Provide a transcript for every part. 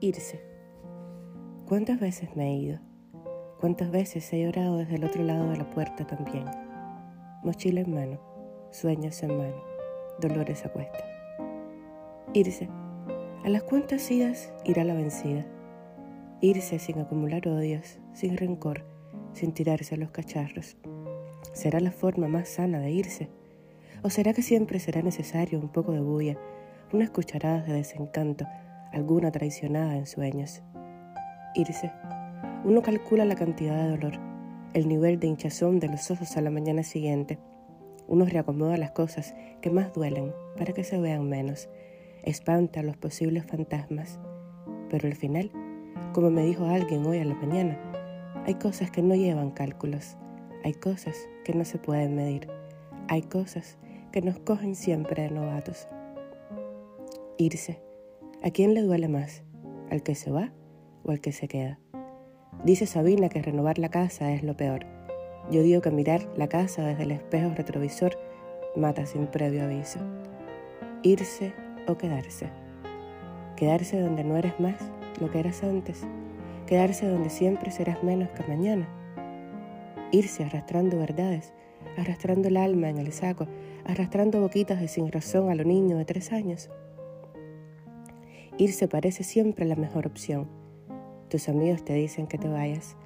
Irse. ¿Cuántas veces me he ido? ¿Cuántas veces he llorado desde el otro lado de la puerta también? Mochila en mano, sueños en mano, dolores a cuestas. Irse. A las cuantas idas irá la vencida. Irse sin acumular odios, sin rencor, sin tirarse a los cacharros. ¿Será la forma más sana de irse? ¿O será que siempre será necesario un poco de bulla, unas cucharadas de desencanto, alguna traicionada en sueños? Irse. Uno calcula la cantidad de dolor, el nivel de hinchazón de los ojos a la mañana siguiente. Uno reacomoda las cosas que más duelen para que se vean menos. Espanta los posibles fantasmas. Pero al final, como me dijo alguien hoy a la mañana, hay cosas que no llevan cálculos. Hay cosas que no se pueden medir. Hay cosas que nos cogen siempre de novatos. Irse. ¿A quién le duele más? ¿Al que se va o al que se queda? Dice Sabina que renovar la casa es lo peor. Yo digo que mirar la casa desde el espejo retrovisor mata sin previo aviso. Irse o quedarse. Quedarse donde no eres más lo que eras antes. Quedarse donde siempre serás menos que mañana irse arrastrando verdades, arrastrando el alma en el saco, arrastrando boquitas de sin razón a los niños de tres años. Irse parece siempre la mejor opción. Tus amigos te dicen que te vayas.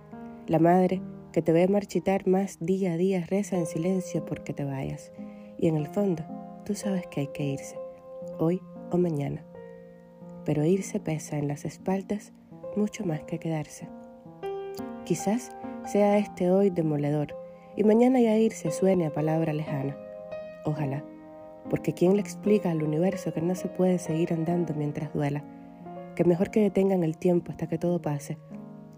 La madre que te ve marchitar más día a día reza en silencio porque te vayas. Y en el fondo, tú sabes que hay que irse, hoy o mañana. Pero irse pesa en las espaldas mucho más que quedarse. Quizás sea este hoy demoledor y mañana ya irse suene a palabra lejana. Ojalá, porque ¿quién le explica al universo que no se puede seguir andando mientras duela? Que mejor que detengan el tiempo hasta que todo pase,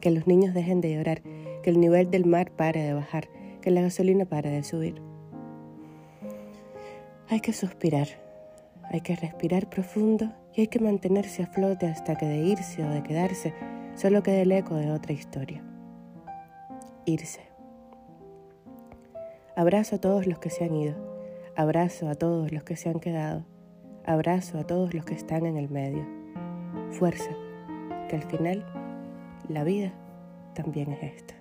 que los niños dejen de llorar, que el nivel del mar pare de bajar, que la gasolina pare de subir. Hay que suspirar, hay que respirar profundo y hay que mantenerse a flote hasta que de irse o de quedarse solo quede el eco de otra historia irse. Abrazo a todos los que se han ido, abrazo a todos los que se han quedado, abrazo a todos los que están en el medio. Fuerza, que al final la vida también es esta.